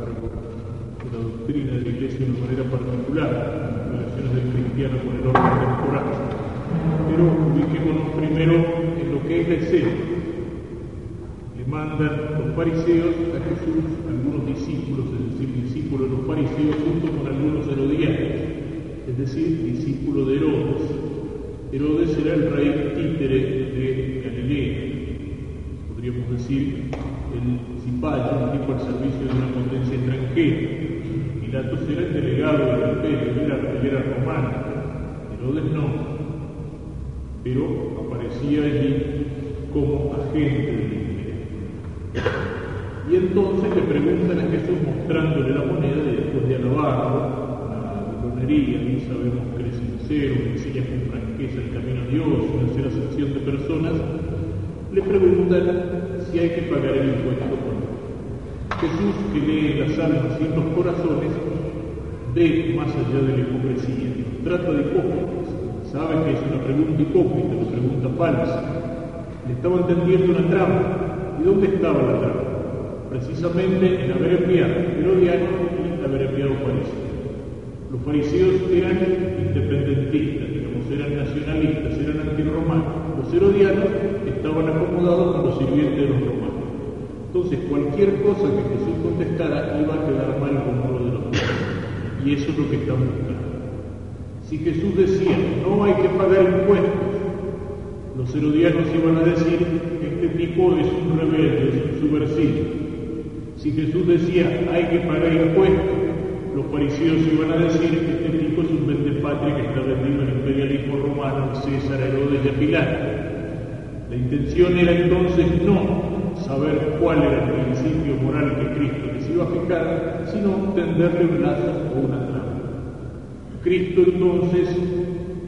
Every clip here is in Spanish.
de la doctrina de la Iglesia de una manera particular, las relaciones del cristiano con el orden temporal. Pero ubiquémonos primero en lo que es la escena. Le mandan los fariseos a Jesús, algunos discípulos, es decir, discípulos de los fariseos, junto con algunos herodianos, es decir, discípulos de Herodes. Herodes era el rey títere de Galilea, podríamos decir, el cipayo, un tipo al servicio de una potencia extranjera. Pilatos era el delegado del imperio, era, era romano, Herodes no, pero aparecía allí como agente del imperio. Y entonces le preguntan a Jesús mostrándole la moneda después de alabarlo, y sabemos que eres sincero, que enseñas con franqueza el camino a Dios, una acepción de personas, le preguntan si hay que pagar el impuesto o. Jesús, que lee las almas y los corazones, ve más allá de la hipocresía, trata de hipócritas, sabe que es una pregunta hipócrita, una pregunta falsa. Le estaba entendiendo una trampa. ¿Y dónde estaba la trampa? Precisamente en haber enviado Herodiano y haber enviado fariseos. Los fariseos eran independentistas, digamos, eran nacionalistas, eran antiromanos. Los herodianos estaban acomodados con los sirvientes de los romanos. Entonces, cualquier cosa que Jesús contestara iba a quedar mal con uno de los dos. Y eso es lo que están buscando. Si Jesús decía, no hay que pagar impuestos, los herodianos iban a decir, este tipo es un rebelde, es un subversivo. Si Jesús decía, hay que pagar impuestos, los fariseos iban a decir, este tipo vendepatria que está vendido el imperialismo romano, César, Herodes y a Pilato. La intención era entonces no saber cuál era el principio moral que Cristo les iba a fijar, sino tenderle un lazo o una trampa. Cristo entonces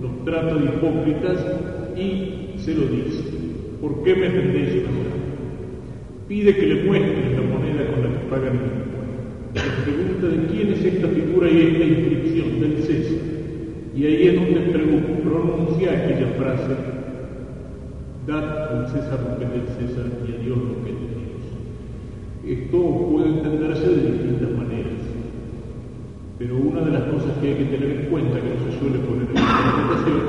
los trata de hipócritas y se lo dice. ¿Por qué me vendéis una? Pide que le muestren la moneda con la que pagan el impuesto. Se pregunta de quién es esta figura y esta inscripción del César. Y ahí es donde pronuncia aquella frase, dad al César lo que es del César y a Dios lo que es Dios. Esto puede entenderse de distintas maneras. Pero una de las cosas que hay que tener en cuenta, que no se suele poner en la interpretación,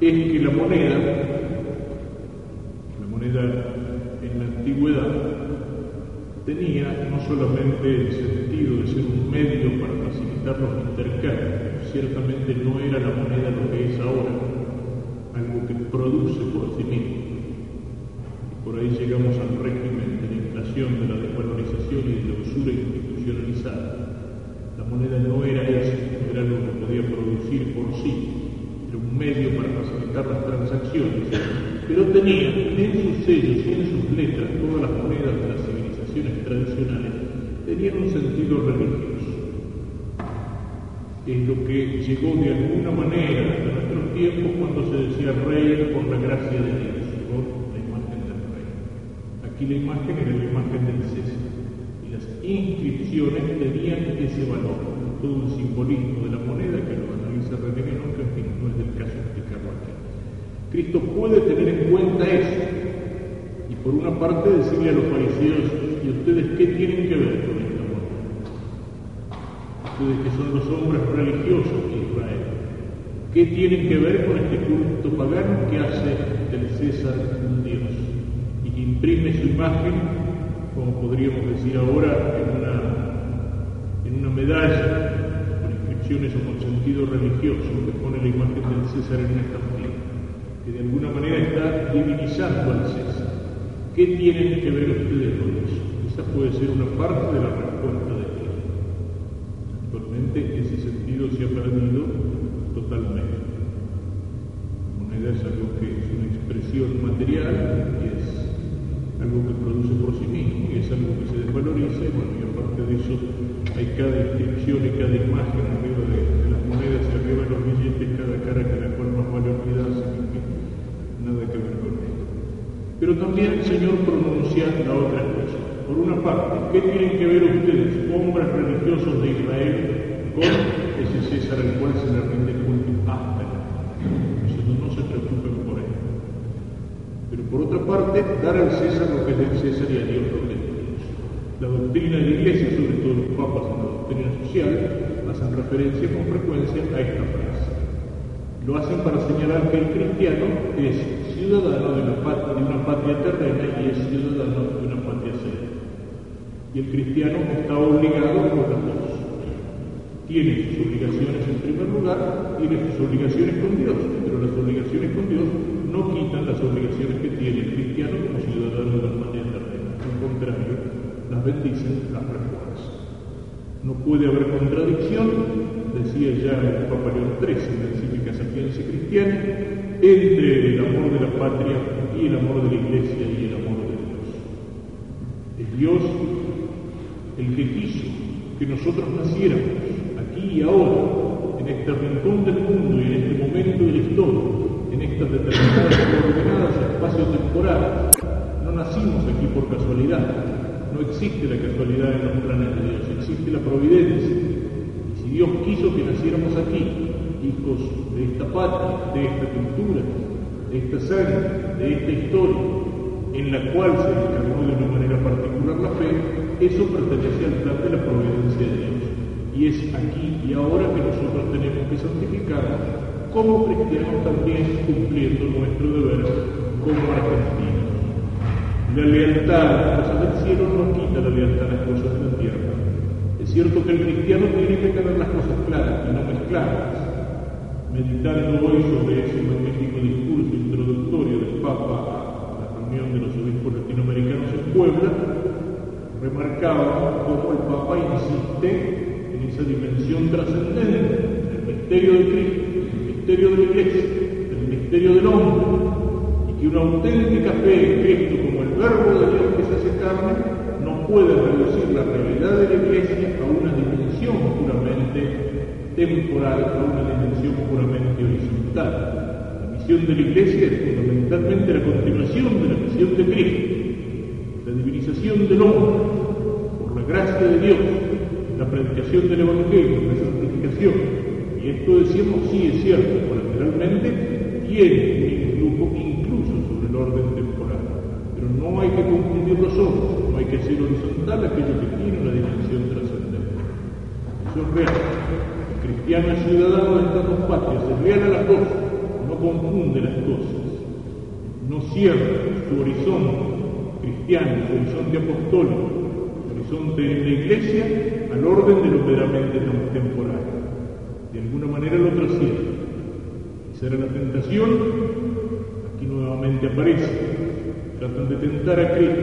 es que la moneda, la moneda en la antigüedad, tenía no solamente el sentido de ser un medio para facilitar los intercambios, ciertamente no era la moneda lo que es ahora, algo que produce por sí mismo. Y por ahí llegamos al régimen de la inflación, de la desvalorización y de la usura institucionalizada. La moneda no era eso, era lo que podía producir por sí, era un medio para facilitar las transacciones, pero tenía en sus sellos y en sus letras, todas las monedas de las tradicionales, tenían un sentido religioso. Es lo que llegó de alguna manera hasta nuestros tiempos cuando se decía rey por la gracia de Dios, por la imagen del rey. Aquí la imagen era la imagen del César las inscripciones tenían ese valor, todo el simbolismo de la moneda que lo analiza René que fin no es del caso explicarlo aquí. Cristo puede tener en cuenta eso y por una parte decirle a los fariseos, ¿y ustedes qué tienen que ver con esta moneda? Ustedes que son los hombres religiosos de Israel, ¿qué tienen que ver con este culto pagano que hace del César un Dios y que imprime su imagen como podríamos decir ahora, en una, en una medalla con inscripciones o con sentido religioso que pone la imagen del César en una estampilla, que de alguna manera está divinizando al César. ¿Qué tienen que ver ustedes con eso? Esa puede ser una parte de la respuesta de Dios. Actualmente ese sentido se ha perdido totalmente. La moneda es algo que es una expresión material, que es algo que produce por sí mismo y es algo que se desvaloriza y bueno, y aparte de eso hay cada inscripción y cada imagen arriba de, de las monedas y arriba de los billetes, cada cara que la cual más vale olvidarse, nada que ver con esto. Pero también el Señor la otra cosa. Por una parte, ¿qué tienen que ver ustedes, hombres religiosos de Israel, con ese César al cual se le rinde culto hasta la Nosotros no se preocupen por él. Pero por otra parte, dar al César lo que es del César y a Dios lo que es de Dios. La doctrina de la Iglesia, sobre todo los papas en la doctrina social, hacen referencia con frecuencia a esta frase. Lo hacen para señalar que el cristiano es ciudadano de una patria, de una patria terrena y es ciudadano de una patria celeste. Y el cristiano está obligado por las dos. Tiene sus obligaciones en primer lugar, tiene sus obligaciones con Dios, pero las obligaciones con Dios no quitan las obligaciones que tiene el cristiano como ciudadano de la patria terrena. Al contrario, las bendicen, las refuerzan. No puede haber contradicción, decía ya el Papa León XIII en la encíclica Sapiencia Cristiana, entre el amor de la patria y el amor de la Iglesia y el amor de Dios. Es Dios el que quiso que nosotros naciéramos aquí y ahora, en este rincón del mundo y en este momento de la historia, en estas determinadas y ordenadas espacios temporales. No nacimos aquí por casualidad, no existe la casualidad en los planes de Dios, existe la providencia. Y si Dios quiso que naciéramos aquí, hijos de esta patria, de esta cultura, de esta sangre, de esta historia, en la cual se encarnó de una manera particular la fe, eso pertenece al plan de la providencia de Dios. Y es aquí y ahora que nosotros tenemos que santificarnos como cristianos también cumpliendo nuestro deber como argentinos. La lealtad a las cosas del cielo no quita la lealtad a las cosas de la tierra. Es cierto que el cristiano tiene que tener las cosas claras y no mezcladas. Meditando hoy sobre ese magnífico discurso introductorio del Papa a la reunión de los obispos latinoamericanos en Puebla, remarcaba cómo el Papa insiste en esa dimensión trascendente del misterio de Cristo, del misterio de la Iglesia, del misterio del hombre, y que una auténtica fe en Cristo como el Verbo de Dios que se hace carne no puede reducir la realidad de la Iglesia a una dimensión puramente temporal, a una dimensión puramente horizontal. La misión de la Iglesia es fundamentalmente la continuación de la misión de Cristo la divinización del hombre por la gracia de Dios, la predicación del Evangelio, la santificación. Y esto decimos, sí es cierto, colateralmente tiene un influjo incluso sobre el orden temporal. Pero no hay que confundir los ojos, no hay que hacer horizontal aquello que tiene una dimensión trascendente. Eso es real. El cristiano es ciudadano de estas dos patrias, es real a las dos, no confunde las cosas, no cierra su horizonte cristiano, su horizonte apostólico, horizonte en la iglesia, al orden de lo meramente temporal. De alguna manera lo trasciende. Esa era la tentación, aquí nuevamente aparece. Tratan de tentar a Cristo.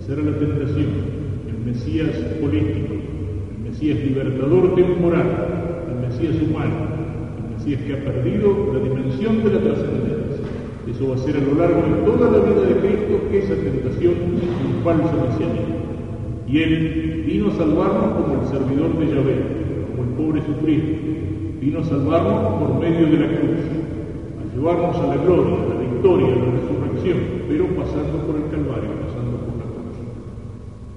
Esa era la tentación. El Mesías político, el Mesías libertador temporal, el Mesías humano, el Mesías que ha perdido la dimensión de. Eso va a ser a lo largo de toda la vida de Cristo esa tentación un falso mesianismo. Y Él vino a salvarnos como el servidor de Yahvé, como el pobre sufrido. Vino a salvarnos por medio de la cruz, a llevarnos a la gloria, a la victoria, a la resurrección, pero pasando por el Calvario, pasando por la cruz.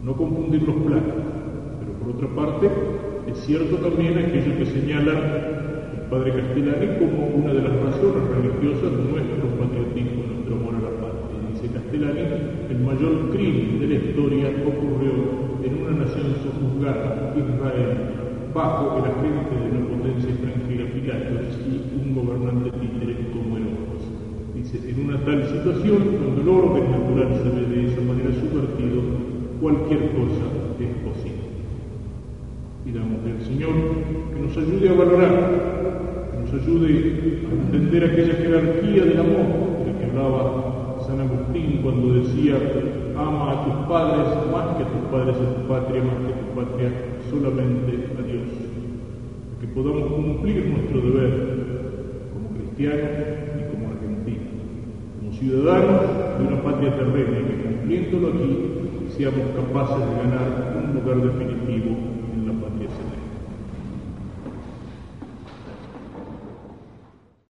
No confundir los planos, pero por otra parte, es cierto también aquello que señala Padre Castellani como una de las razones religiosas de nuestro patriotismo, nuestro amor a la patria. Dice Castellani, el mayor crimen de la historia ocurrió en una nación sojuzgada, Israel, bajo el agente de una potencia extranjera, Pilatos, y un gobernante títere como Herodes. Dice, en una tal situación, cuando el orden natural se ve de esa manera subvertido, cualquier cosa es posible. Pidamos al Señor que nos ayude a valorar ayude a entender aquella jerarquía del amor de la que hablaba San Agustín cuando decía, ama a tus padres más que a tus padres a tu patria, más que a tu patria, solamente a Dios. Que podamos cumplir nuestro deber como cristianos y como argentinos, como ciudadanos de una patria terrena y que cumpliéndolo aquí seamos capaces de ganar un lugar definitivo